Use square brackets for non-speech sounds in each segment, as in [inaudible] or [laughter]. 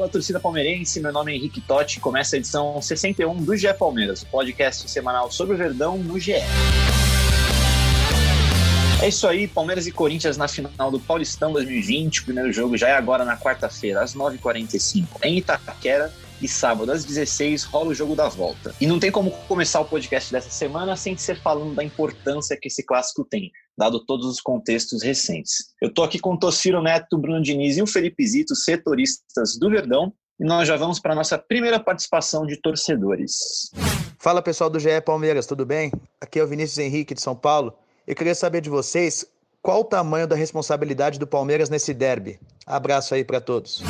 Fala, torcida palmeirense. Meu nome é Henrique Totti. Começa a edição 61 do GE Palmeiras, o podcast semanal sobre o Verdão no GE. É isso aí, Palmeiras e Corinthians na final do Paulistão 2020. O primeiro jogo já é agora na quarta-feira, às 9h45, em Itaquera. E sábado, às 16 rola o jogo da volta. E não tem como começar o podcast dessa semana sem ser falando da importância que esse clássico tem, dado todos os contextos recentes. Eu tô aqui com o Tociro Neto, Bruno Diniz e o Felipe Zito, setoristas do Verdão, e nós já vamos para a nossa primeira participação de torcedores. Fala pessoal do GE Palmeiras, tudo bem? Aqui é o Vinícius Henrique de São Paulo. Eu queria saber de vocês qual o tamanho da responsabilidade do Palmeiras nesse derby. Abraço aí para todos.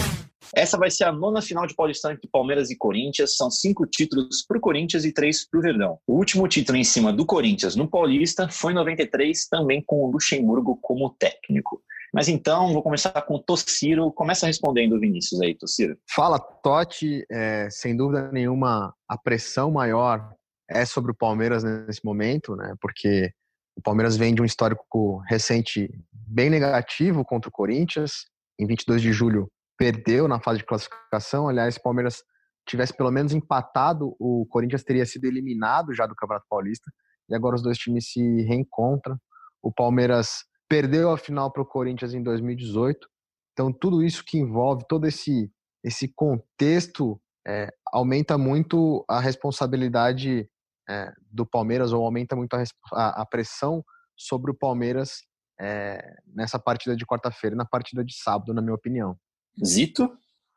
Essa vai ser a nona final de Paulistão entre Palmeiras e Corinthians. São cinco títulos para o Corinthians e três para o Verdão. O último título em cima do Corinthians no Paulista foi em 93, também com o Luxemburgo como técnico. Mas então, vou começar com o Tociro. Começa respondendo, Vinícius, aí, Tociro. Fala, Totti. É, sem dúvida nenhuma, a pressão maior é sobre o Palmeiras nesse momento, né? Porque o Palmeiras vem de um histórico recente bem negativo contra o Corinthians. Em 22 de julho, perdeu na fase de classificação. Aliás, o Palmeiras tivesse pelo menos empatado, o Corinthians teria sido eliminado já do Campeonato Paulista. E agora os dois times se reencontram. O Palmeiras perdeu a final para o Corinthians em 2018. Então, tudo isso que envolve, todo esse, esse contexto, é, aumenta muito a responsabilidade é, do Palmeiras, ou aumenta muito a, a, a pressão sobre o Palmeiras é, nessa partida de quarta-feira e na partida de sábado, na minha opinião. Zito?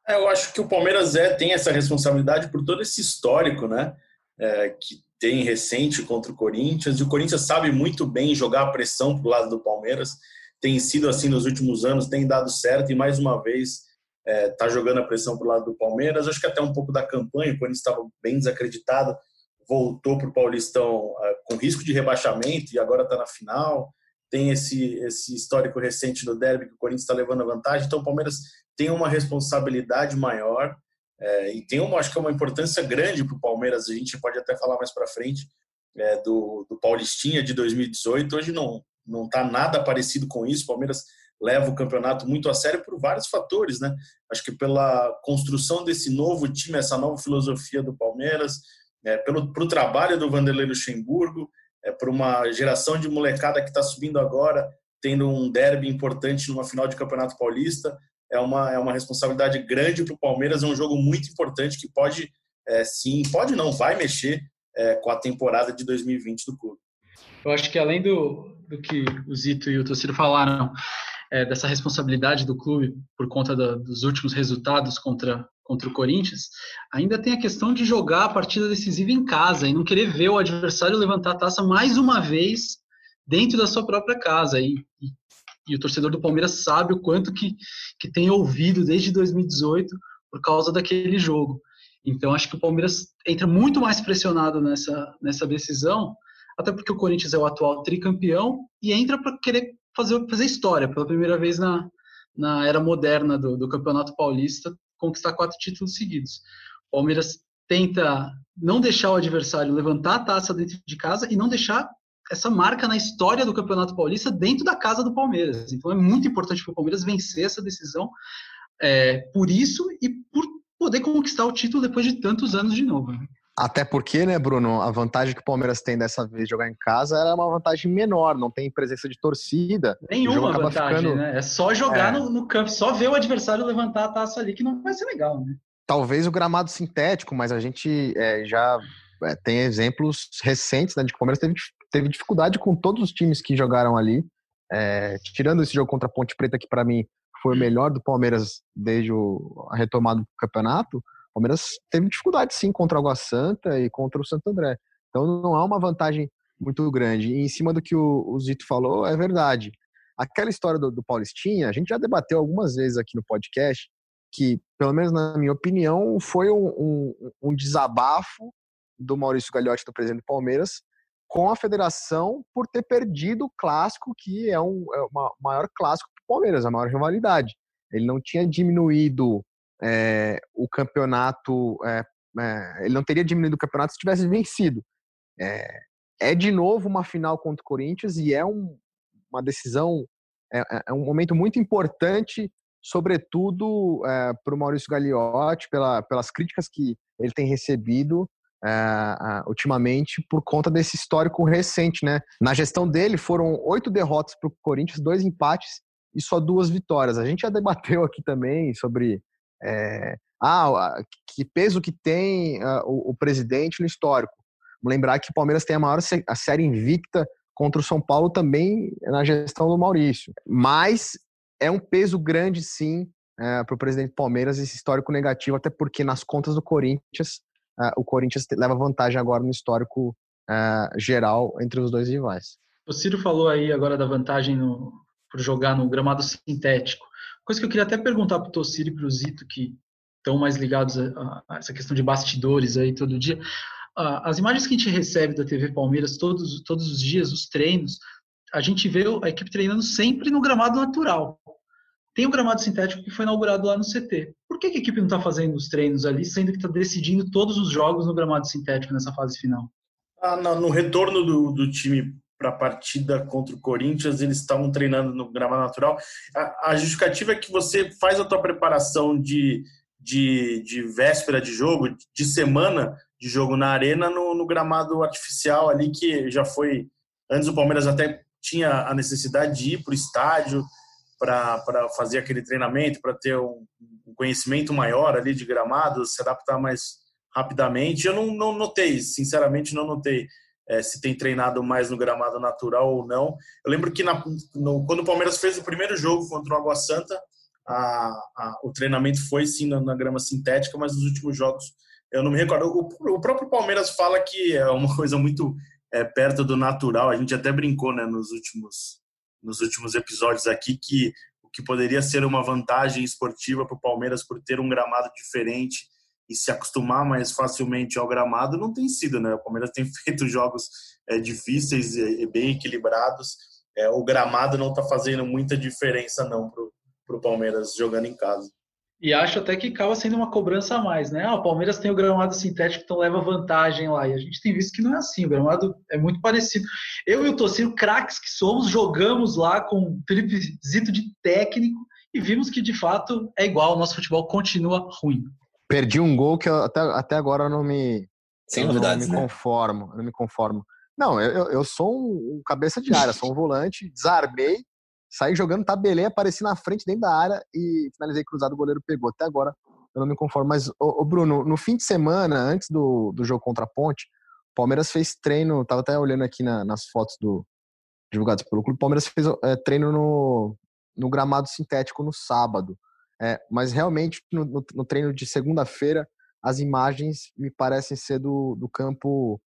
É, eu acho que o Palmeiras é, tem essa responsabilidade por todo esse histórico, né? É, que tem recente contra o Corinthians. E o Corinthians sabe muito bem jogar a pressão pro lado do Palmeiras. Tem sido assim nos últimos anos, tem dado certo e mais uma vez está é, jogando a pressão pro lado do Palmeiras. Acho que até um pouco da campanha, o Corinthians estava bem desacreditado, voltou para o Paulistão é, com risco de rebaixamento e agora está na final. Tem esse, esse histórico recente no derby que o Corinthians está levando a vantagem. Então o Palmeiras tem uma responsabilidade maior é, e tem uma, acho que é uma importância grande para o Palmeiras. A gente pode até falar mais para frente é, do, do Paulistinha de 2018. Hoje não não está nada parecido com isso. O Palmeiras leva o campeonato muito a sério por vários fatores, né? Acho que pela construção desse novo time, essa nova filosofia do Palmeiras, é, pelo pro trabalho do Vanderlei Luxemburgo, é, por uma geração de molecada que está subindo agora, tendo um derby importante numa final de campeonato paulista é uma, é uma responsabilidade grande para o Palmeiras, é um jogo muito importante que pode, é, sim, pode não, vai mexer é, com a temporada de 2020 do clube. Eu acho que além do, do que o Zito e o Tociro falaram, é, dessa responsabilidade do clube por conta da, dos últimos resultados contra, contra o Corinthians, ainda tem a questão de jogar a partida decisiva em casa e não querer ver o adversário levantar a taça mais uma vez dentro da sua própria casa. E, e e o torcedor do Palmeiras sabe o quanto que, que tem ouvido desde 2018 por causa daquele jogo. Então, acho que o Palmeiras entra muito mais pressionado nessa, nessa decisão, até porque o Corinthians é o atual tricampeão e entra para querer fazer, fazer história pela primeira vez na, na era moderna do, do Campeonato Paulista, conquistar quatro títulos seguidos. O Palmeiras tenta não deixar o adversário levantar a taça dentro de casa e não deixar essa marca na história do Campeonato Paulista dentro da casa do Palmeiras. Então é muito importante para o Palmeiras vencer essa decisão é, por isso e por poder conquistar o título depois de tantos anos de novo. Até porque, né, Bruno, a vantagem que o Palmeiras tem dessa vez de jogar em casa era uma vantagem menor, não tem presença de torcida. Nenhuma vantagem, ficando... né? É só jogar é. No, no, campo, só ver o adversário levantar a taça ali, que não vai ser legal, né? Talvez o gramado sintético, mas a gente é, já é, tem exemplos recentes né, de que o Palmeiras teve teve dificuldade com todos os times que jogaram ali. É, tirando esse jogo contra a Ponte Preta, que para mim foi o melhor do Palmeiras desde o, a retomada do campeonato, Palmeiras teve dificuldade sim contra o Água Santa e contra o Santo André. Então não há uma vantagem muito grande. E em cima do que o, o Zito falou, é verdade. Aquela história do, do Paulistinha, a gente já debateu algumas vezes aqui no podcast, que, pelo menos na minha opinião, foi um, um, um desabafo do Maurício Gagliotti, do presidente do Palmeiras, com a federação por ter perdido o clássico, que é, um, é o maior clássico do Palmeiras, a maior rivalidade. Ele não tinha diminuído é, o campeonato, é, ele não teria diminuído o campeonato se tivesse vencido. É, de novo uma final contra o Corinthians e é um, uma decisão, é, é, é, um momento muito importante, sobretudo para o Maurício Gagliotti, pela, pelas críticas que ele tem recebido ultimamente por conta desse histórico recente, né? Na gestão dele foram oito derrotas para o Corinthians, dois empates e só duas vitórias. A gente já debateu aqui também sobre é, ah, que peso que tem uh, o, o, presidente no histórico. Vamos lembrar que o Palmeiras tem a maior a série invicta contra o São Paulo também na gestão do Maurício. Mas é um peso grande, sim, é, para o presidente do Palmeiras esse histórico negativo, até porque nas contas do Corinthians, é, o Corinthians leva vantagem agora no histórico é, geral entre os dois rivais. O Ciro falou aí agora da vantagem no, por jogar no gramado sintético. Coisa que eu queria até perguntar para o Tociro e para o Zito, que estão mais ligados a, a, essa questão de bastidores aí todo dia. as imagens que a gente recebe da TV Palmeiras todos, todos os dias, os treinos, a gente vê a equipe treinando sempre no gramado natural. Tem o gramado sintético que foi inaugurado lá no CT. Por que, a equipe não está fazendo os treinos ali, sendo que está decidindo todos os jogos no gramado sintético nessa fase final? Ah, no retorno do, do time para a partida contra o Corinthians, eles estavam treinando no gramado natural. A, a, justificativa é que você faz a tua preparação de, de, de véspera de jogo, de semana de jogo na arena, no, no gramado artificial ali, que já foi. Antes o Palmeiras até tinha a necessidade de ir para o estádio para fazer aquele treinamento, para ter um, um, conhecimento maior ali de gramado, se adaptar mais rapidamente. Eu não, não notei, sinceramente, não notei é, se tem treinado mais no gramado natural ou não. Eu lembro que na, no, quando o Palmeiras fez o primeiro jogo contra o Água Santa, a, a, o treinamento foi sim na, na, grama sintética, mas nos últimos jogos eu não me recordo. O, o próprio Palmeiras fala que é uma [laughs] coisa muito é, perto do natural. A gente até brincou né, nos, últimos, nos últimos episódios aqui que o que poderia ser uma vantagem esportiva para o Palmeiras por ter um gramado diferente e se acostumar mais facilmente ao gramado não tem sido, né? O Palmeiras tem [laughs] feito jogos é, difíceis e, bem equilibrados. É, o gramado não está fazendo muita diferença não para o Palmeiras jogando em casa. E acho até que acaba sendo uma cobrança a mais, né? Ah, o Palmeiras tem o gramado sintético, então leva vantagem lá. E a gente tem visto que não é assim, o gramado é muito parecido. Eu e o Tocino, craques que somos, jogamos lá com o Felipe Zito de técnico e vimos que de fato é igual, o nosso futebol continua ruim. Perdi um gol que até, até agora eu não me. Sem novidades, não me né? conformo. Não me conformo. Não, eu, eu sou um, cabeça de área, sou um volante, desarmei, saí jogando, tabelei, apareci na frente dentro da área e finalizei cruzado, o goleiro pegou. Até agora eu não me conformo. Mas, ô, ô Bruno, no fim de semana, antes do, do jogo contra a Ponte, o Palmeiras fez treino, tava até olhando aqui na, nas fotos do divulgadas pelo clube, o Palmeiras fez é, treino no, no gramado sintético no sábado. É, mas realmente, no, no, no treino de segunda-feira, as imagens me parecem ser do, do campo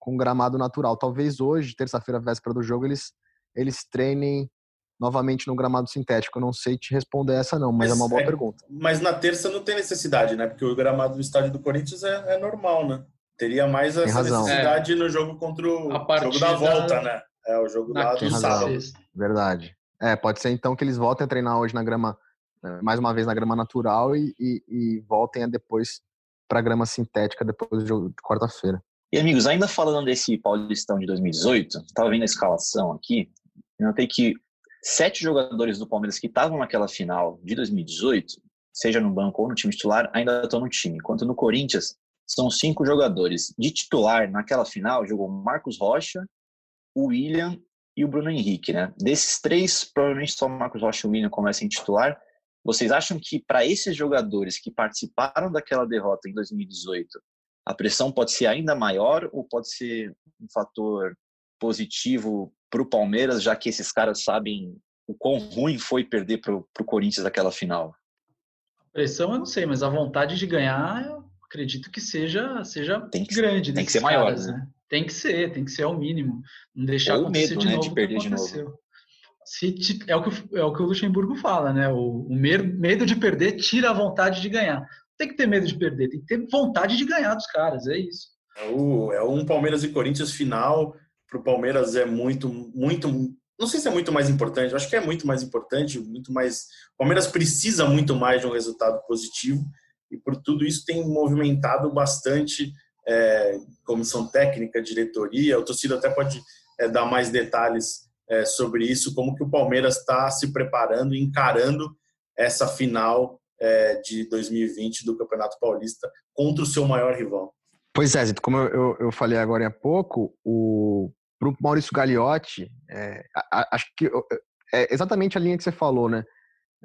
com gramado natural. Talvez hoje, terça-feira, véspera do jogo, eles, eles treinem novamente no gramado sintético. Eu não sei te responder essa não, mas, mas é uma boa é, pergunta. Mas na terça não tem necessidade, né? Porque o gramado do estádio do Corinthians é, é normal, né? Teria mais essa necessidade é. no jogo contra o jogo da volta, né? É o jogo lá do sábado. Verdade. É, pode ser então que eles voltem a treinar hoje na grama mais uma vez na grama natural e, e, e voltem depois para grama sintética depois jogo de quarta-feira. E amigos, ainda falando desse Paulistão de 2018, estava vendo a escalação aqui, notei que sete jogadores do Palmeiras que estavam naquela final de 2018, seja no banco ou no time titular, ainda estão no time. Enquanto no Corinthians, são cinco jogadores. De titular, naquela final, jogou Marcos Rocha, o William e o Bruno Henrique, né? Desses três, provavelmente só o Marcos Rocha e o William começam em titular. Vocês acham que para esses jogadores que participaram daquela derrota em 2018, a pressão pode ser ainda maior ou pode ser um fator positivo para o Palmeiras, já que esses caras sabem o quão ruim foi perder para o Corinthians naquela final? A pressão eu não sei, mas a vontade de ganhar eu acredito que seja, seja tem que, grande. Tem que ser maior, caras, né? né? Tem que ser, tem que ser ao mínimo. Não deixar Ou acontecer medo, de, né, novo de perder de novo. Se é, o que, é o que o Luxemburgo fala, né? O, o medo de perder tira a vontade de ganhar. Tem que ter medo de perder, tem que ter vontade de ganhar dos caras, é isso. É, o, é um Palmeiras e Corinthians final. Para o Palmeiras é muito, muito. Não sei se é muito mais importante, acho que é muito mais importante, muito mais. O Palmeiras precisa muito mais de um resultado positivo e por tudo isso tem movimentado bastante é, comissão técnica, diretoria. O torcedor até pode é, dar mais detalhes é, sobre isso, como que o Palmeiras está se preparando, encarando essa final é, de 2020 do Campeonato Paulista contra o seu maior rival. Pois é, como eu, eu, eu falei agora há pouco, o para o Maurício Gagliotti, é, acho que é exatamente a linha que você falou, né?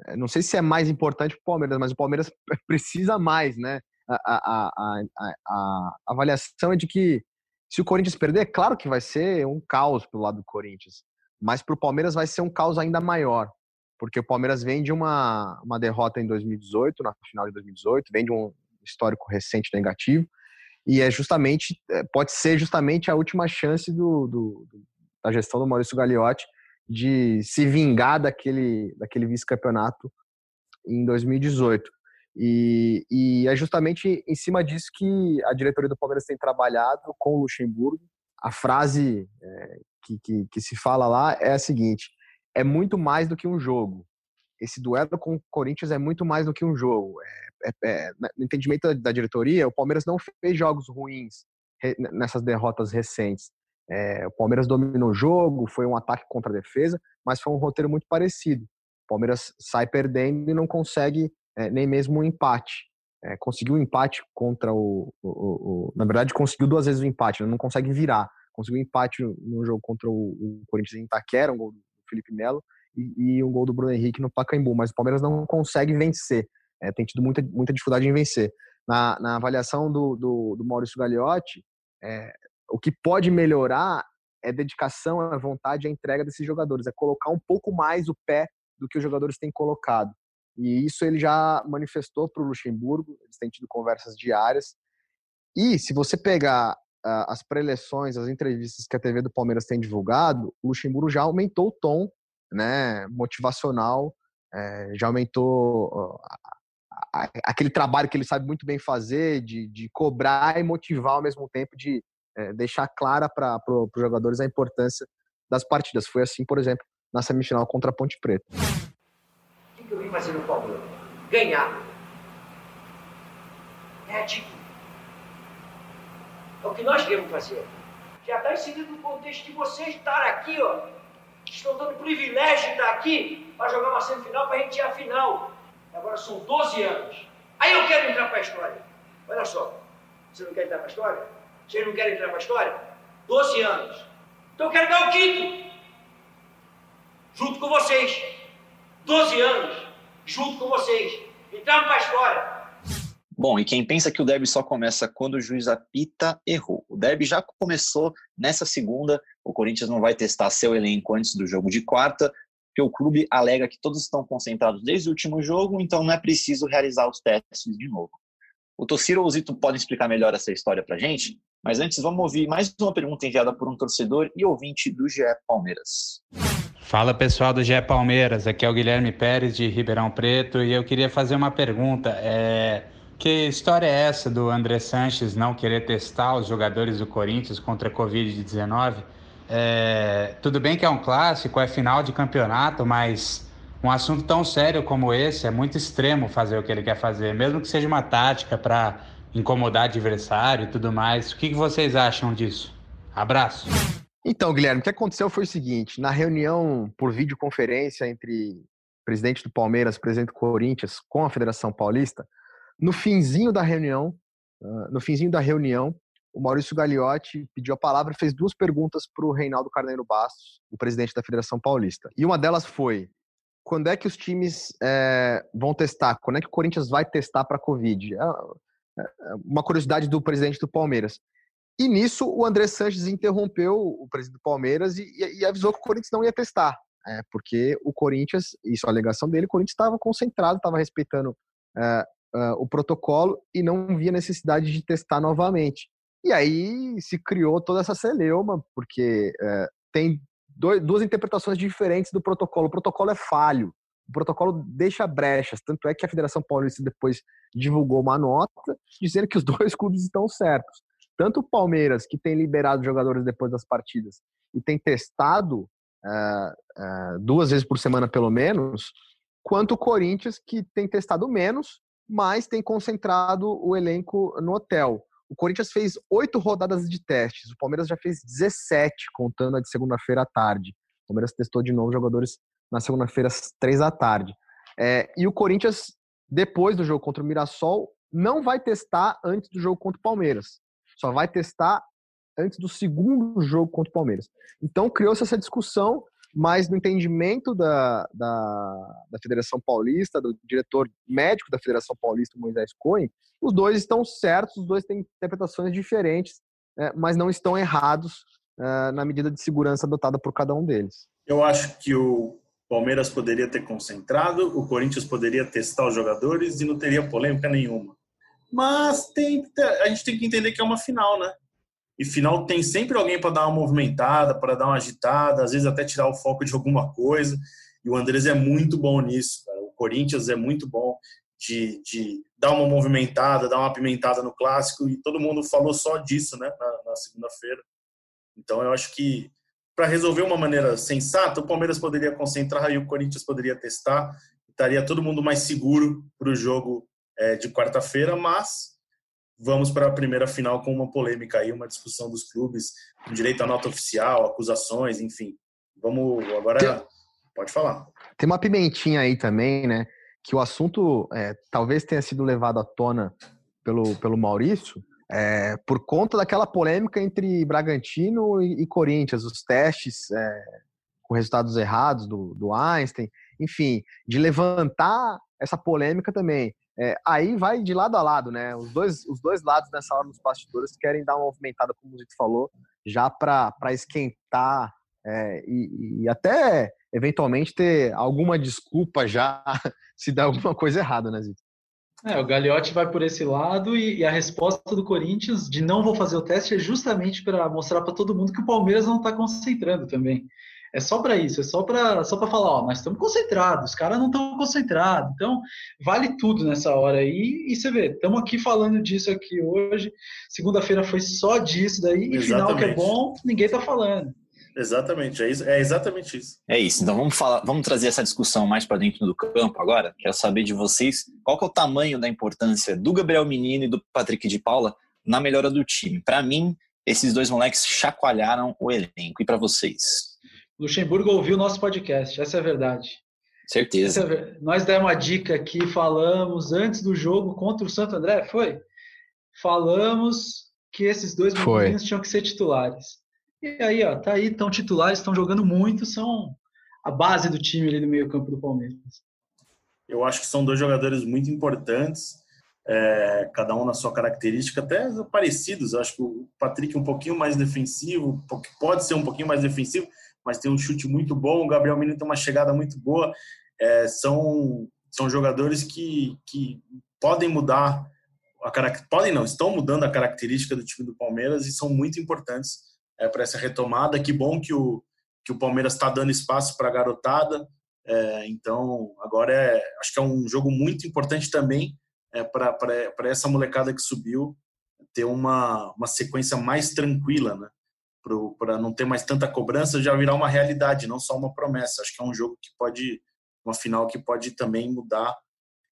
É, não sei se é mais importante para o Palmeiras, mas o Palmeiras [laughs] precisa mais, né? A, a, a, a, avaliação é de que se o Corinthians perder, é claro que vai ser um caos pelo lado do Corinthians, mas para o Palmeiras vai ser um caos ainda maior, porque o Palmeiras vem de uma, uma derrota em 2018, na final de 2018, vem de um histórico recente negativo, e é justamente, é, pode ser justamente a última chance do, do, da gestão do Maurício Gagliotti de se vingar daquele, daquele vice-campeonato em 2018. E, e, é justamente em cima disso que a diretoria do Palmeiras tem trabalhado com o Luxemburgo. A frase é, que, que, que, se fala lá é a seguinte: é muito mais do que um jogo. Esse duelo com o Corinthians é muito mais do que um jogo. É é, é, no entendimento da, diretoria, o Palmeiras não fez jogos ruins nessas derrotas recentes. É, o Palmeiras dominou o jogo, foi um ataque contra a defesa, mas foi um roteiro muito parecido. O Palmeiras sai perdendo e não consegue é, nem mesmo um empate. É, conseguiu um empate contra o, o, o, Na verdade, conseguiu duas vezes o empate, né? não consegue virar. Conseguiu empate no jogo contra o, Corinthians em Itaquera, um gol do Felipe Melo, e, e um gol do Bruno Henrique no Pacaembu, mas o Palmeiras não consegue vencer é, tem tido muita, muita dificuldade em vencer. Na, na avaliação do, do, do Maurício Gagliotti, é, o que pode melhorar é dedicação, a vontade, a entrega desses jogadores, é colocar um pouco mais o pé do que os jogadores têm colocado. E isso ele já manifestou para o Luxemburgo, eles têm tido conversas diárias. E se você pegar as preleções, as entrevistas que a TV do Palmeiras tem divulgado, o Luxemburgo já aumentou o tom né, motivacional, é, já aumentou aquele trabalho que ele sabe muito bem fazer, de, de cobrar e motivar ao mesmo tempo, de é, deixar clara para os jogadores a importância das partidas. Foi assim, por exemplo, na semifinal contra a Ponte Preta. O que eu vim fazer no Palmeiras? Ganhar. É título. É o que nós queremos fazer. Já está inserido no contexto de vocês estar aqui, ó. Estão dando privilégio de estar aqui para jogar uma semifinal para a gente ir à final. Agora são 12 anos. Aí eu quero entrar para a história. Olha só. Você não quer entrar para a história? Vocês não querem entrar para a história? 12 anos. Então eu quero dar o quinto. Junto com vocês. 12 anos. Junto com vocês. Entramos para a história. Bom, e quem pensa que o derby só começa quando o juiz apita, errou. O derby já começou nessa segunda. O Corinthians não vai testar seu elenco antes do jogo de quarta porque o clube alega que todos estão concentrados desde o último jogo, então não é preciso realizar os testes de novo. O Tossiro ou o Zito podem explicar melhor essa história para gente, mas antes vamos ouvir mais uma pergunta enviada por um torcedor e ouvinte do GE Palmeiras. Fala pessoal do GE Palmeiras, aqui é o Guilherme Pérez de Ribeirão Preto e eu queria fazer uma pergunta. É... Que história é essa do André Sanches não querer testar os jogadores do Corinthians contra a Covid-19? É, tudo bem que é um clássico, é final de campeonato, mas um assunto tão sério como esse é muito extremo fazer o que ele quer fazer, mesmo que seja uma tática para incomodar adversário e tudo mais. O que, que vocês acham disso? Abraço. Então, Guilherme, o que aconteceu foi o seguinte: na reunião por videoconferência entre presidente do Palmeiras, presidente do Corinthians, com a Federação Paulista, no finzinho da reunião, no finzinho da reunião, o Maurício Gagliotti pediu a palavra e fez duas perguntas para o Reinaldo Carneiro Bastos, o presidente da Federação Paulista. E uma delas foi: quando é que os times é, vão testar? Quando é que o Corinthians vai testar para a Covid? É, é uma curiosidade do presidente do Palmeiras. E nisso o André Sanches interrompeu o presidente do Palmeiras e, e, avisou que o Corinthians não ia testar. É, porque o Corinthians, isso é a alegação dele, o Corinthians estava concentrado, estava respeitando é, o protocolo e não via necessidade de testar novamente. E aí se criou toda essa celeuma, porque é, tem dois, duas interpretações diferentes do protocolo. O protocolo é falho. O protocolo deixa brechas. Tanto é que a Federação Paulista depois divulgou uma nota dizendo que os [laughs] dois clubes estão certos. Tanto o Palmeiras, que tem liberado jogadores depois das partidas e tem testado uh, uh, duas vezes por semana, pelo menos, quanto o Corinthians, que tem testado menos, mas tem concentrado o elenco no hotel. O Corinthians fez oito rodadas de testes, o Palmeiras já fez 17, contando a de segunda-feira à tarde. O Palmeiras testou de novo jogadores na segunda-feira às três da tarde. É, e o Corinthians, depois do jogo contra o Mirassol, não vai testar antes do jogo contra o Palmeiras. Só vai testar antes do segundo jogo contra o Palmeiras. Então criou-se essa discussão, mas no entendimento da, da, da, Federação Paulista, do diretor médico da Federação Paulista, Moisés Cohen, os dois estão certos, os dois têm interpretações diferentes, é, mas não estão errados é, na medida de segurança adotada por cada um deles. Eu acho que o Palmeiras poderia ter concentrado, o Corinthians poderia testar os jogadores e não teria polêmica nenhuma. Mas tem, a gente tem que entender que é uma final, né? E final tem sempre alguém para dar uma movimentada, para dar uma agitada, às vezes até tirar o foco de alguma coisa. E o Andrés é muito bom nisso. Cara. O Corinthians é muito bom de, de dar uma movimentada, dar uma pimentada no clássico. E todo mundo falou só disso, né, na, na segunda-feira. Então eu acho que para resolver uma maneira sensata, o Palmeiras poderia concentrar e o Corinthians poderia testar. Estaria todo mundo mais seguro para o jogo é, de quarta-feira, mas vamos para a primeira final com uma polêmica aí, uma discussão dos clubes, com direito à nota oficial, acusações, enfim. Vamos agora. Tem, pode falar. Tem uma pimentinha aí também, né? Que o assunto é, talvez tenha sido levado à tona pelo, pelo Maurício, é, por conta daquela polêmica entre Bragantino e, e Corinthians, os testes é, com resultados errados do, do Einstein, enfim, de levantar essa polêmica também. É, aí vai de lado a lado, né? Os dois, os dois lados nessa hora nos bastidores querem dar uma movimentada, como o Zito falou, já para esquentar é, e, e, até eventualmente ter alguma desculpa já [laughs] se der alguma coisa errada, né, Zito? É, o Gagliotti vai por esse lado e, e, a resposta do Corinthians de não vou fazer o teste é justamente para mostrar para todo mundo que o Palmeiras não está concentrando também. É só para isso, é só para só para falar, ó, nós estamos concentrados, os caras não estão concentrados. Então, vale tudo nessa hora aí. E você vê, estamos aqui falando disso aqui hoje. Segunda-feira foi só disso daí, e final que é bom, ninguém está falando. Exatamente, é, isso, é exatamente isso. É isso. Então vamos falar, vamos trazer essa discussão mais para dentro do campo agora. Quero saber de vocês qual que é o tamanho da importância do Gabriel Menino e do Patrick de Paula na melhora do time. Para mim, esses dois moleques chacoalharam o elenco. E para vocês? Luxemburgo ouviu o nosso podcast, essa é a verdade. Certeza. É Nós demos uma dica aqui, falamos antes do jogo contra o Santo André, foi? Falamos que esses dois meninos tinham que ser titulares. E aí, ó, tá aí, estão titulares, estão jogando muito, são a base do time ali no meio-campo do Palmeiras. Eu acho que são dois jogadores muito importantes, é, cada um na sua característica, até parecidos. Eu acho que o Patrick é um pouquinho mais defensivo, pode ser um pouquinho mais defensivo, mas tem um chute muito bom. O Gabriel Menino tem uma chegada muito boa. É, são, são jogadores que, que podem mudar a podem não, estão mudando a característica do time do Palmeiras e são muito importantes é, para essa retomada. Que bom que o, que o Palmeiras está dando espaço para a garotada. É, então, agora é, acho que é um jogo muito importante também é, para essa molecada que subiu ter uma, uma sequência mais tranquila, né? Para não ter mais tanta cobrança, já virar uma realidade, não só uma promessa. Acho que é um jogo que pode, uma final que pode também mudar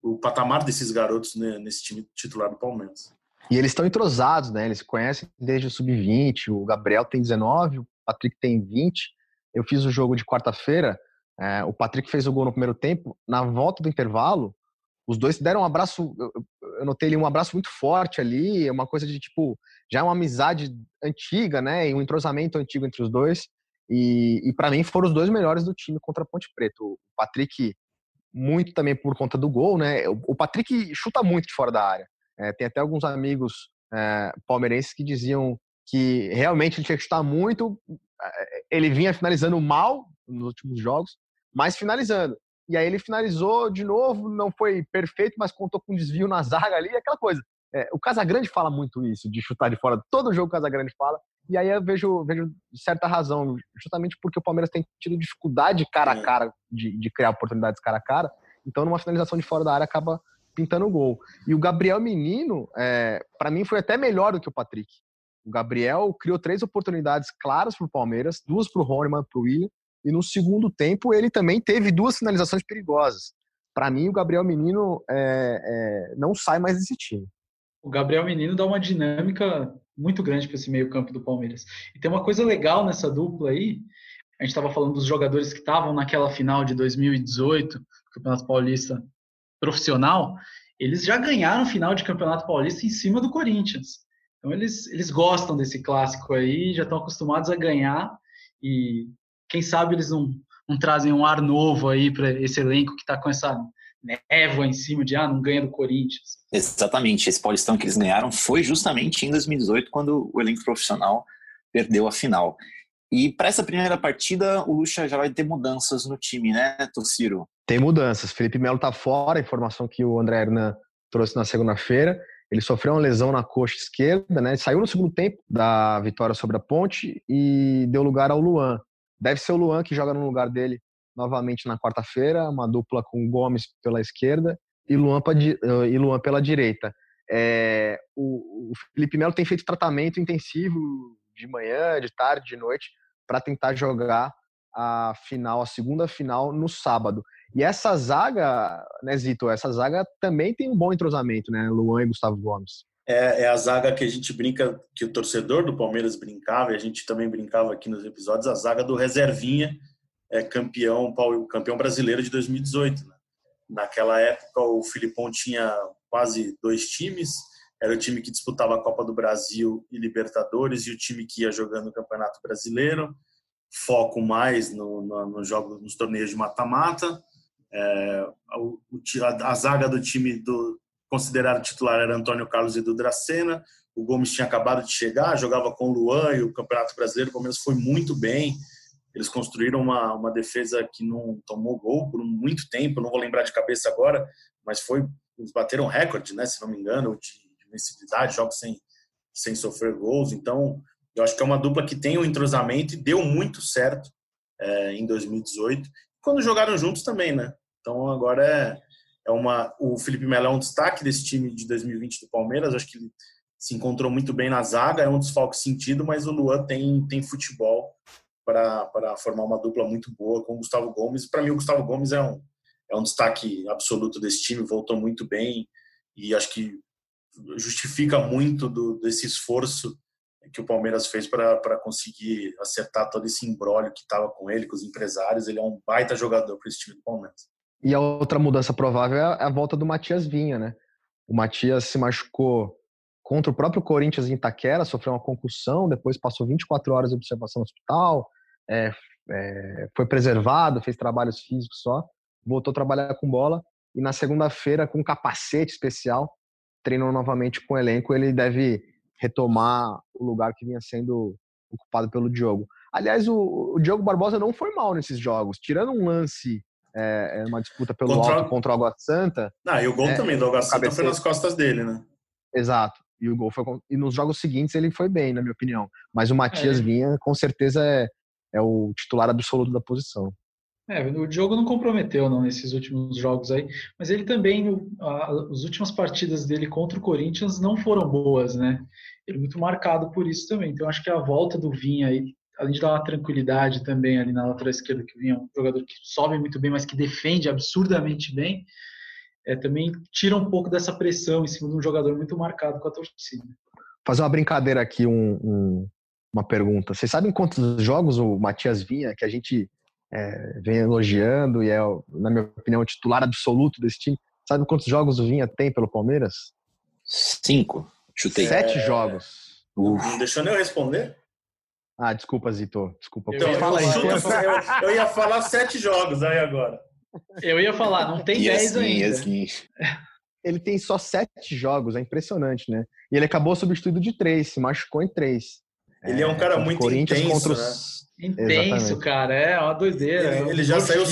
o patamar desses garotos nesse time titular do Palmeiras. E eles estão entrosados, né? Eles conhecem desde o sub-20. O Gabriel tem 19, o Patrick tem 20. Eu fiz o jogo de quarta-feira. É, o Patrick fez o gol no primeiro tempo. Na volta do intervalo, os dois deram um abraço. Eu notei ali um abraço muito forte ali, uma coisa de tipo, já é uma amizade antiga, né? E um entrosamento antigo entre os dois. E, e para mim foram os dois melhores do time contra a Ponte Preta. O Patrick, muito também por conta do gol, né? O Patrick chuta muito de fora da área. É, tem até alguns amigos é, palmeirenses que diziam que realmente ele tinha que chutar muito. É, ele vinha finalizando mal nos últimos jogos, mas finalizando. E aí ele finalizou de novo, não foi perfeito, mas contou com um desvio na zaga ali, aquela coisa. É, o Casagrande fala muito isso, de chutar de fora. Todo jogo o Casagrande fala E aí eu vejo, vejo certa razão, justamente porque o Palmeiras tem tido dificuldade cara a cara de, de criar oportunidades cara a cara. Então, numa finalização de fora da área, acaba pintando o gol. E o Gabriel Menino, é, para mim, foi até melhor do que o Patrick. O Gabriel criou três oportunidades claras para o Palmeiras, duas para o Rôneman, para o William, e no segundo tempo ele também teve duas finalizações perigosas. Para mim, o Gabriel Menino é, é, não sai mais desse time. O Gabriel Menino dá uma dinâmica muito grande para esse meio-campo do Palmeiras. E tem uma coisa legal nessa dupla aí. A gente estava falando dos jogadores que estavam naquela final de 2018, Campeonato Paulista profissional. Eles já ganharam final de Campeonato Paulista em cima do Corinthians. Então eles, eles gostam desse clássico aí, já estão acostumados a ganhar e quem sabe eles não, não trazem um ar novo aí para esse elenco que está com essa névoa em cima de ah, não ganha do Corinthians. Exatamente, esse Paulistão que eles ganharam foi justamente em 2018 quando o elenco profissional perdeu a final. E para essa primeira partida, o Lucha já vai ter mudanças no time, né, Tociro? Tem mudanças. Felipe Melo está fora, informação que o André Hernan trouxe na segunda-feira. Ele sofreu uma lesão na coxa esquerda, né? Saiu no segundo tempo da vitória sobre a Ponte e deu lugar ao Luan. Deve ser o Luan que joga no lugar dele novamente na quarta-feira, uma dupla com Gomes pela esquerda e Luan, eh, e Luan pela direita. É, o, o, Felipe Melo tem feito tratamento intensivo de manhã, de tarde, de noite, para tentar jogar a final, a segunda final no sábado. E essa zaga, né, Zito, essa zaga também tem um bom entrosamento, né? Luan e Gustavo Gomes. É, é, a zaga que a gente brinca, que o torcedor do Palmeiras brincava, e a gente também brincava aqui nos episódios, a zaga do reservinha, é, campeão, campeão brasileiro de 2018. Né? Naquela época, o Filipão tinha quase dois times, era o time que disputava a Copa do Brasil e Libertadores, e o time que ia jogando o Campeonato Brasileiro, foco mais no, no, no jogo, nos torneios de mata-mata, é, a, a, zaga do time do considerado titular era Antônio Carlos e do Dracena. O Gomes tinha acabado de chegar, jogava com o Luan e o Campeonato Brasileiro, o Palmeiras foi muito bem. Eles construíram uma, uma defesa que não tomou gol por muito tempo, não vou lembrar de cabeça agora, mas foi eles bateram recorde, né, se não me engano, de, de vencibilidade, jogos sem, sem sofrer gols. Então, eu acho que é uma dupla que tem um entrosamento e deu muito certo é, em 2018. Quando jogaram juntos também, né? Então agora é, é uma. O Felipe Melo é um destaque desse time de 2020 do Palmeiras. Acho que ele se encontrou muito bem na zaga, é um desfalque sentido, mas o Luan tem, tem futebol para formar uma dupla muito boa com o Gustavo Gomes. Para mim, o Gustavo Gomes é um, é um destaque absoluto desse time, voltou muito bem e acho que justifica muito do, desse esforço que o Palmeiras fez para conseguir acertar todo esse embrólio que estava com ele, com os empresários. Ele é um baita jogador para esse time do Palmeiras. E a outra mudança provável é a volta do Matias Vinha, né? O Matias se machucou contra o próprio Corinthians em Itaquera, sofreu uma concussão, depois passou 24 horas de observação no hospital, é, é, foi preservado, fez trabalhos físicos só, voltou a trabalhar com bola e na segunda-feira, com um capacete especial, treinou novamente com o elenco. Ele deve retomar o lugar que vinha sendo ocupado pelo Diogo. Aliás, o, o Diogo Barbosa não foi mal nesses jogos, tirando um lance é, é, uma disputa pelo contra... alto contra o Água Santa. Ah, e o gol é, também do Água Santa foi nas costas dele, né? Exato. E o gol foi e nos jogos seguintes ele foi bem, na minha opinião. Mas o Matias é. Vinha, com certeza, é, é o titular absoluto da posição. É, o Diogo não comprometeu não nesses últimos jogos aí, mas ele também, as últimas partidas dele contra o Corinthians não foram boas, né? Ele é muito marcado por isso também. Então acho que a volta do Vinha aí além de dar uma tranquilidade também ali na lateral esquerda, que vinha um jogador que sobe muito bem, mas que defende absurdamente bem, é, também tira um pouco dessa pressão em cima de um jogador muito marcado com a torcida. Fazer uma brincadeira aqui, um, um, uma pergunta. Vocês sabem quantos jogos o Matias vinha, que a gente é, vem elogiando e é, na minha opinião, o titular absoluto desse time? Sabe quantos jogos o Vinha tem pelo Palmeiras? Cinco. Chutei. Sete é... jogos. Uf. Não deixou nem eu responder? Ah, desculpa, Zito. Desculpa. Então, eu. Eu, eu, ia falar sete jogos aí agora. Eu ia falar, não tem dez ainda. Yes, [laughs] ele tem só sete jogos, é impressionante, né? E ele acabou substituído de três, se machucou em três. Ele é, um cara muito Corinthians intenso, contra os... né? Intenso, Exatamente. cara, é uma doideira. Ele, é ele já saiu,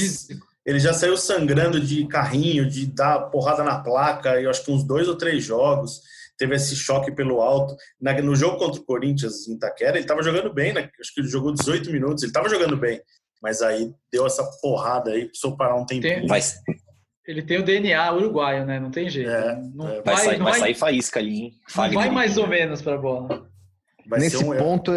ele já saiu sangrando de carrinho, de dar porrada na placa, eu acho que uns dois ou três jogos teve esse choque pelo alto. No jogo contra o Corinthians em Itaquera, ele estava jogando bem, né? Acho que ele jogou 18 minutos, ele estava jogando bem. Mas aí deu essa porrada aí, precisou parar um tempinho. Tem, vai, ele tem o DNA uruguaio, né? Não tem jeito. É, não é, vai, vai, sair, não vai, sair faísca ali, hein? Vai mais ou menos para a bola. nesse um ponto,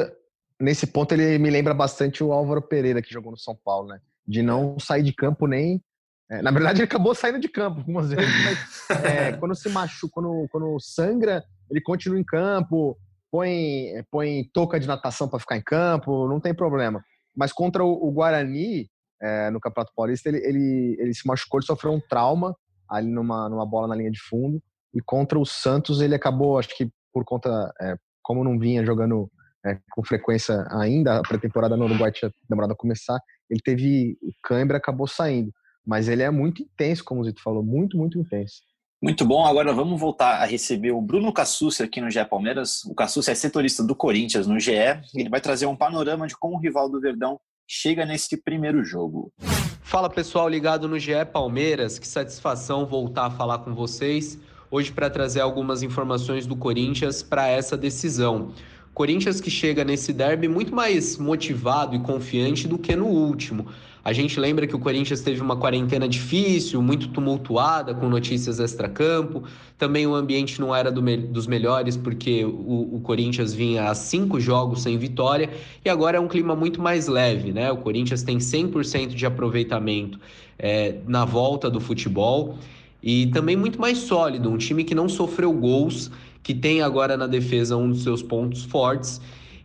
nesse ponto ele me lembra bastante o Álvaro Pereira que jogou no São Paulo, né? De não sair de campo nem é, na verdade, [laughs] ele acabou saindo de campo algumas vezes, mas é, [laughs] quando se machuca, quando, quando sangra, ele continua em campo, põe, é, põe touca de natação para ficar em campo, não tem problema. Mas contra o, Guarani, é, no Campeonato Paulista, ele, ele, ele se machucou, ele sofreu um trauma ali numa, numa bola na linha de fundo. E contra o Santos, ele acabou, acho que por conta, é, como não vinha jogando é, com frequência ainda, a pré-temporada no Uruguai tinha demorado a começar, ele teve o cãibra, acabou saindo. Mas ele é muito intenso, como o Zito falou, muito, muito intenso. Muito bom, agora vamos voltar a receber o Bruno Cassucci aqui no GE Palmeiras. O Cassucci é setorista do Corinthians no GE. Ele vai trazer um panorama de como o rival do Verdão chega nesse primeiro jogo. Fala pessoal ligado no GE Palmeiras, que satisfação voltar a falar com vocês hoje para trazer algumas informações do Corinthians para essa decisão. Corinthians que chega nesse derby muito mais motivado e confiante do que no último. A gente lembra que o Corinthians teve uma quarentena difícil, muito tumultuada, com notícias extra-campo. Também o ambiente não era do me dos melhores, porque o, o, Corinthians vinha a cinco jogos sem vitória, e agora é um clima muito mais leve, né? O Corinthians tem 100% de aproveitamento é, na volta do futebol e também muito mais sólido, um time que não sofreu gols, que tem agora na defesa um dos seus pontos fortes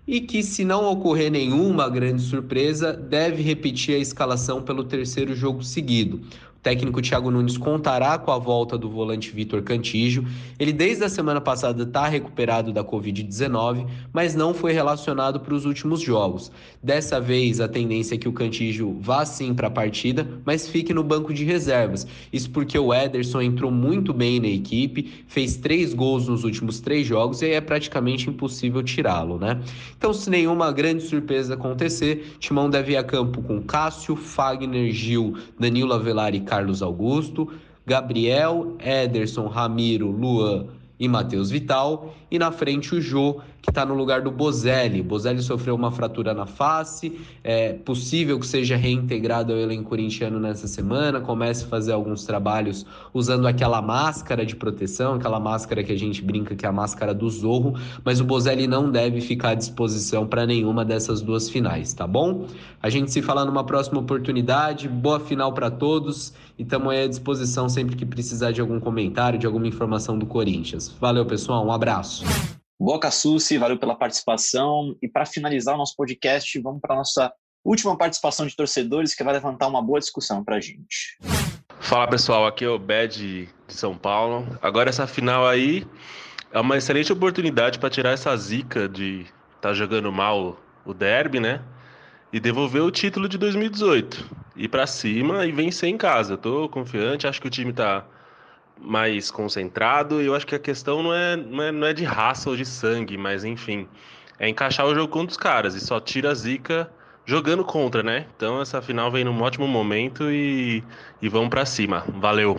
e que, se não ocorrer nenhuma grande surpresa, deve repetir a escalação pelo terceiro jogo seguido. Técnico Thiago Nunes contará com a volta do volante Vitor Cantígio. Ele, desde a semana passada, está recuperado da Covid-19, mas não foi relacionado para os últimos jogos. Dessa vez, a tendência é que o Cantígio vá sim para a partida, mas fique no banco de reservas. Isso porque o Ederson entrou muito bem na equipe, fez três gols nos últimos três jogos e aí é praticamente impossível tirá-lo, né? Então, se nenhuma grande surpresa acontecer, Timão deve ir a campo com Cássio, Fagner, Gil, Danilo Avelar e Carlos Augusto, Gabriel, Ederson, Ramiro, Luan e Matheus Vital. E na frente o Jô, que está no lugar do Bozelli. Bozelli sofreu uma fratura na face, é possível que seja reintegrado ao elenco corintiano nessa semana, comece a fazer alguns trabalhos usando aquela máscara de proteção, aquela máscara que a gente brinca que é a máscara do Zorro, mas o Bozelli não deve ficar à disposição para nenhuma dessas duas finais, tá bom? A gente se fala numa próxima oportunidade, boa final para todos e estamos à disposição sempre que precisar de algum comentário, de alguma informação do Corinthians. Valeu, pessoal, um abraço. Boa, Cassucci, valeu pela participação. E para finalizar o nosso podcast, vamos para a nossa última participação de torcedores, que vai levantar uma boa discussão para a gente. Fala pessoal, aqui é o Bed de São Paulo. Agora essa final aí é uma excelente oportunidade para tirar essa zica de estar tá jogando mal o derby, né? E devolver o título de 2018. Ir para cima e vencer em casa. Eu tô confiante, acho que o time tá mais concentrado. E eu acho que a questão não é, não é, não é de raça ou de sangue, mas enfim, é encaixar o jogo contra os caras e só tira a zica jogando contra, né? Então essa final vem num ótimo momento e, e vamos para cima. Valeu.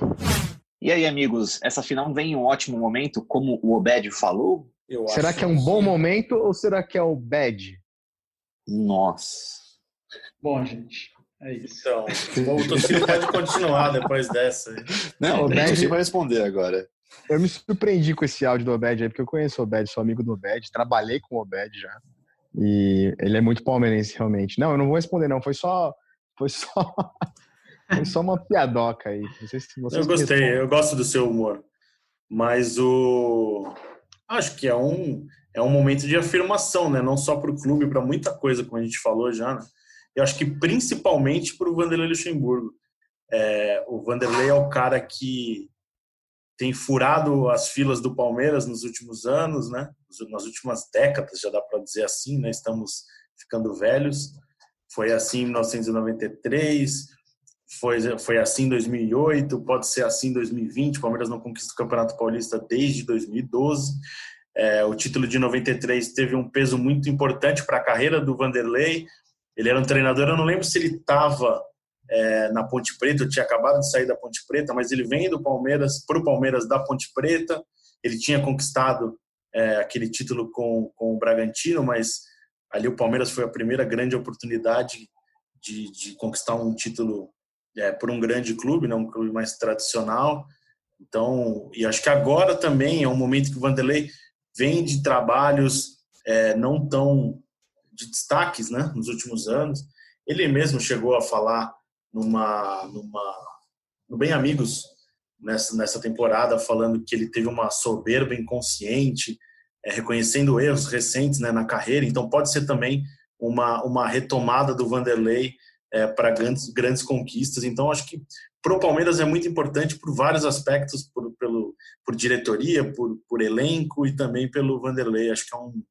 E aí, amigos, essa final vem em um ótimo momento, como o Obed falou? Eu será que é um bom momento ou será que é o bad? Nossa. Bom, gente, é isso. Então, o Tocinho pode continuar depois dessa. Não, o Obed vai responder agora. Eu me surpreendi com esse áudio do Obed aí, porque eu conheço o Obed, sou amigo do Obed, trabalhei com o Obed já. E ele é muito palmeirense, realmente. Não, eu não vou responder, não. Foi só. Foi só. [laughs] foi só uma piadoca aí. Não sei se vocês Eu gostei, respondem. eu gosto do seu humor. Mas o. Acho que é um, é um momento de afirmação, né? Não só para o clube, para muita coisa, como a gente falou já, né? Eu acho que principalmente para o Vanderlei Luxemburgo. É, o Vanderlei é o cara que tem furado as filas do Palmeiras nos últimos anos, né? Nas últimas décadas, já dá para dizer assim, né? Estamos ficando velhos. Foi assim em 1993, foi, foi assim em 2008, pode ser assim em 2020. O Palmeiras não conquista o Campeonato Paulista desde 2012. É, o título de 93 teve um peso muito importante para a carreira do Vanderlei, ele era um treinador, eu não lembro se ele estava é, na Ponte Preta, eu tinha acabado de sair da Ponte Preta, mas ele vem do Palmeiras para o Palmeiras da Ponte Preta, ele tinha conquistado é, aquele título com, com o Bragantino, mas ali o Palmeiras foi a primeira grande oportunidade de, de conquistar um título é, por um grande clube, né, um clube mais tradicional. Então, e acho que agora também é um momento que o Vanderlei vem de trabalhos é, não tão de destaques, né, nos últimos anos. Ele mesmo chegou a falar numa, numa no Bem Amigos nessa, nessa temporada, falando que ele teve uma soberba inconsciente, é, reconhecendo erros recentes né, na carreira. Então, pode ser também uma, uma retomada do Vanderlei é, para grandes, grandes conquistas. Então, acho que para o Palmeiras é muito importante por vários aspectos, por, pelo, por diretoria, por, por elenco e também pelo Vanderlei. Acho que é um.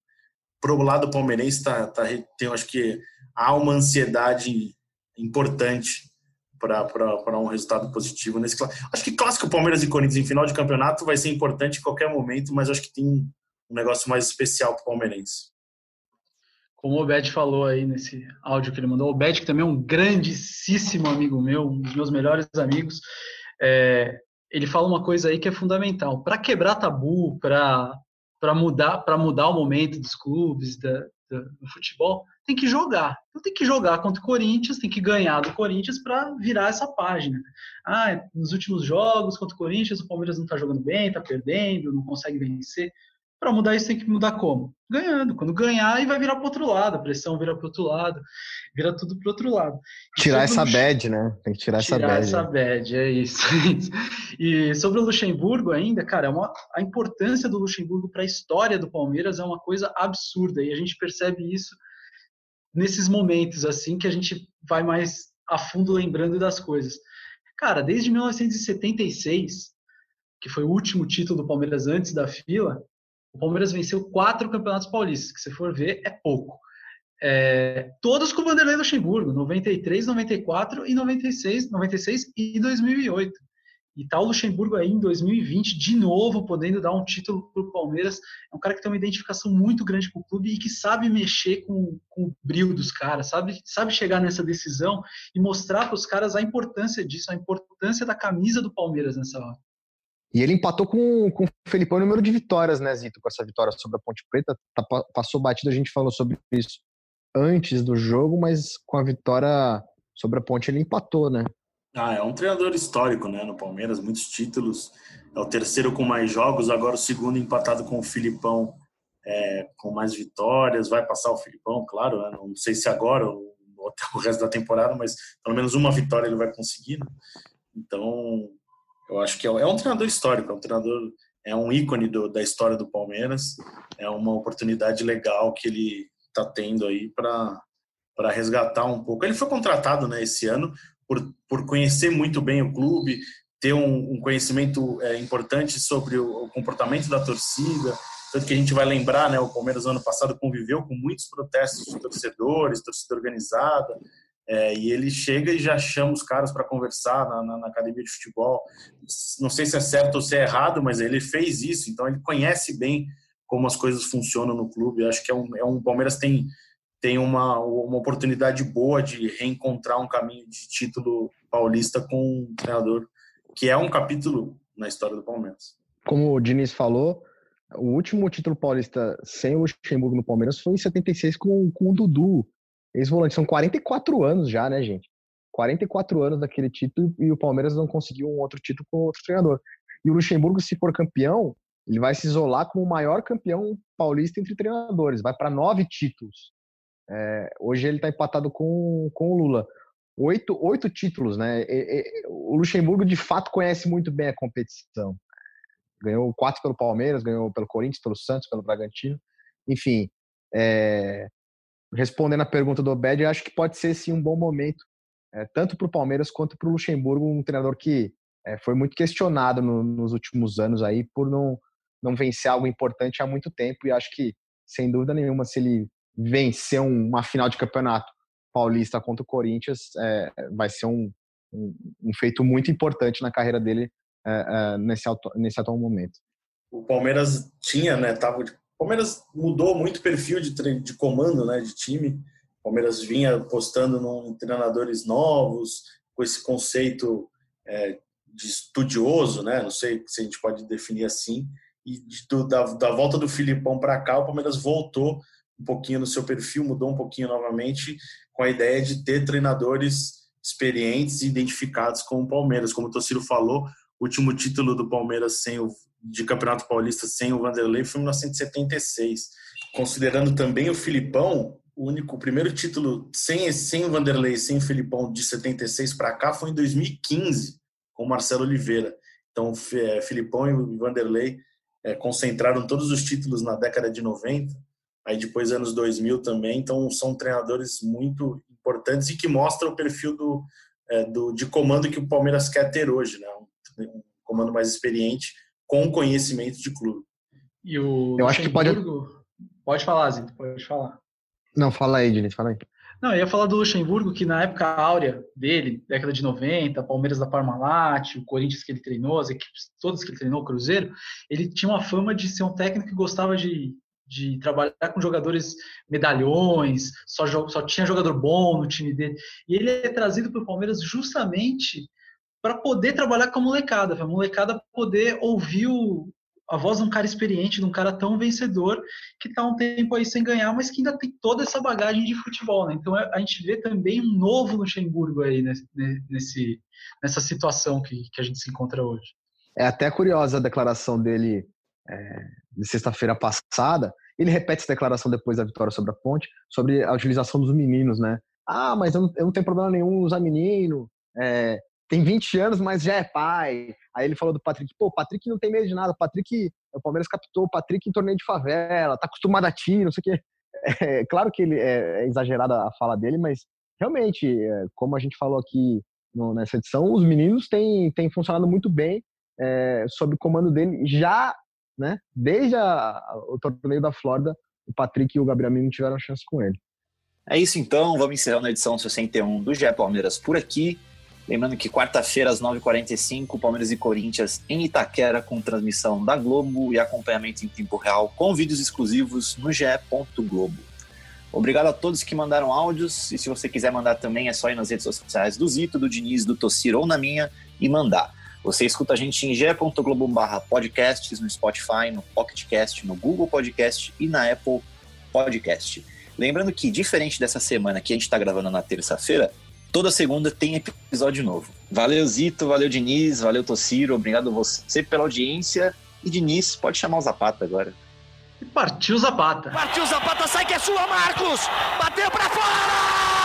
Para o lado palmeirense, tá, tá, tem, acho que há uma ansiedade importante para um resultado positivo nesse Acho que clássico Palmeiras e Corinthians em final de campeonato vai ser importante em qualquer momento, mas acho que tem um negócio mais especial para o palmeirense. Como o Bed falou aí nesse áudio que ele mandou, o Bed, que também é um grandíssimo amigo meu, um dos meus melhores amigos, é, ele fala uma coisa aí que é fundamental. Para quebrar tabu, para mudar, para mudar o momento dos clubes, da, no futebol, tem que jogar. Então tem que jogar contra o Corinthians, tem que ganhar do Corinthians para virar essa página. Ah, nos últimos jogos contra o Corinthians, o Palmeiras não está jogando bem, está perdendo, não consegue vencer. Para mudar isso tem que mudar como? Ganhando. Quando ganhar, aí vai virar para outro lado, a pressão vira para outro lado, vira tudo para outro lado. E tirar essa o... bad, né? Tem que tirar, tirar essa bad. Tirar essa bad, é isso. e sobre o Luxemburgo ainda, cara, é uma, a importância do Luxemburgo para a história do Palmeiras é uma coisa absurda e a gente percebe isso nesses momentos assim que a gente vai mais a fundo lembrando das coisas. Cara, desde 1976, que foi o último título do Palmeiras antes da fila, o Palmeiras venceu quatro campeonatos paulistas, que se for ver, é pouco. É, todos com o Vanderlei Luxemburgo, 93, 94 e 96, 96 e 2008. E tá o Luxemburgo aí em 2020, de novo, podendo dar um título para o Palmeiras. É um cara que tem uma identificação muito grande com o clube e que sabe mexer com, com o brilho dos caras, sabe, sabe chegar nessa decisão e mostrar para os caras a importância disso, a importância da camisa do Palmeiras nessa hora. E ele empatou com, com o Felipão o número de vitórias, né, Zito, com essa vitória sobre a Ponte Preta. Tá, passou batido, a gente falou sobre isso antes do jogo, mas com a vitória sobre a Ponte ele empatou, né? Ah, é um treinador histórico, né, no Palmeiras, muitos títulos. É o terceiro com mais jogos, agora o segundo empatado com o Filipão é, com mais vitórias. Vai passar o Filipão, claro, né? não sei se agora ou até o resto da temporada, mas pelo menos uma vitória ele vai conseguir. Né? Então, eu acho que é, é um treinador histórico, é um treinador, é um ícone do, da história do Palmeiras. É uma oportunidade legal que ele está tendo aí para para resgatar um pouco. Ele foi contratado né, esse ano por, por conhecer muito bem o clube, ter um, um conhecimento é, importante sobre o, o, comportamento da torcida. Tanto que a gente vai lembrar, né, o Palmeiras no ano passado conviveu com muitos protestos de torcedores, torcida organizada, é, e ele chega e já chama os caras para conversar na, na, na, academia de futebol. Não sei se é certo ou se é errado, mas ele fez isso, então ele conhece bem como as coisas funcionam no clube. acho que é um, é um Palmeiras tem tem uma, uma oportunidade boa de reencontrar um caminho de título paulista com um treinador que é um capítulo na história do Palmeiras. Como o Diniz falou, o último título paulista sem o Luxemburgo no Palmeiras foi em 76 com, com o Dudu, ex-volante. São 44 anos já, né, gente? 44 anos daquele título e o Palmeiras não conseguiu um outro título com outro treinador. E o Luxemburgo, se for campeão, ele vai se isolar como o maior campeão paulista entre treinadores. Vai para nove títulos. É, hoje ele está empatado com, com o Lula. Oito, oito títulos, né? E, e, o Luxemburgo, de fato, conhece muito bem a competição. Ganhou quatro pelo Palmeiras, ganhou pelo Corinthians, pelo Santos, pelo Bragantino. Enfim, é, respondendo a pergunta do Obed, acho que pode ser sim um bom momento, é, tanto para o Palmeiras quanto para o Luxemburgo, um treinador que é, foi muito questionado no, nos últimos anos aí por não, não vencer algo importante há muito tempo. E acho que, sem dúvida nenhuma, se ele vencer uma final de campeonato paulista contra o Corinthians, é, vai ser um, um, um, feito muito importante na carreira dele nesse, nesse atual momento. O Palmeiras tinha, né, tava Palmeiras mudou muito o perfil de, de comando, né, de time. O Palmeiras vinha apostando em treinadores novos, com esse conceito é, de estudioso, né, não sei se a gente pode definir assim, e do, da, da volta do Filipão para cá, o Palmeiras voltou um pouquinho no seu perfil, mudou um pouquinho novamente com a ideia de ter treinadores experientes e identificados com o Palmeiras. Como o Tociro falou, o último título do Palmeiras sem o, de Campeonato Paulista sem o Vanderlei foi em 1976. Considerando também o Filipão, o único o primeiro título sem sem o Vanderlei, sem o Filipão de 76 para cá foi em 2015 com Marcelo Oliveira. Então, é, Filipão e Vanderlei é, concentraram todos os títulos na década de 90, aí depois anos 2000 também. Então, são treinadores muito importantes e que mostram o perfil do, é, do, de comando que o Palmeiras quer ter hoje, né? Um comando mais experiente com conhecimento de clube. E o Eu acho que pode Pode falar, Zito, pode falar. Não, fala aí, Diniz, fala aí. Não, eu ia falar do Luxemburgo, que na época áurea dele, década de 90, Palmeiras da Parmalat, o Corinthians que ele treinou, as equipes todas que ele treinou, o Cruzeiro, ele tinha uma fama de ser um técnico que gostava de, de trabalhar com jogadores medalhões, só, só tinha jogador bom no time dele. E ele é trazido para o Palmeiras justamente para poder trabalhar com a molecada, a molecada poder ouvir o, a voz de um cara experiente, de um cara tão vencedor, que está um tempo aí sem ganhar, mas que ainda tem toda essa bagagem de futebol. Né? Então a gente vê também um novo Luxemburgo aí nesse, nesse, nessa situação que, que a gente se encontra hoje. É até curiosa a declaração dele é, de sexta-feira passada. Ele repete essa declaração depois da vitória sobre a Ponte, sobre a utilização dos meninos, né? Ah, mas eu não, eu não tenho problema nenhum usar menino, é, tem 20 anos, mas já é pai. Aí ele falou do Patrick, pô, o Patrick não tem medo de nada, o Patrick, o Palmeiras captou o Patrick em torneio de favela, tá acostumado a tiro, não sei o quê. [laughs] É, claro que ele é, é exagerada a fala dele, mas realmente, é, como a gente falou aqui no, nessa edição, os meninos têm, têm funcionado muito bem é, sob o comando dele, já, né, desde a, o torneio da Flórida, o Patrick e o Gabriel Menino tiveram chance com ele. É isso então, vamos encerrando a edição 61 do GE Palmeiras por aqui. Lembrando que quarta-feira, às 9h45, Palmeiras e Corinthians em Itaquera, com transmissão da Globo e acompanhamento em tempo real, com vídeos exclusivos no ge. Globo. Obrigado a todos que mandaram áudios, e se você quiser mandar também, é só ir nas redes sociais do Zito, do Diniz, do Tossir ou na minha e mandar. Você escuta a gente em ge.globo podcasts, no Spotify, no PocketCast, no Google Podcast e na Apple Podcast. Lembrando que, diferente dessa semana que a gente está gravando na terça-feira, Toda segunda tem episódio novo. Valeu, Zito, valeu, Diniz, valeu, Tociro, obrigado a você pela audiência. E Diniz, pode chamar o Zapata agora. Partiu Zapata. Partiu Zapata, sai que é sua, Marcos! Bateu pra fora!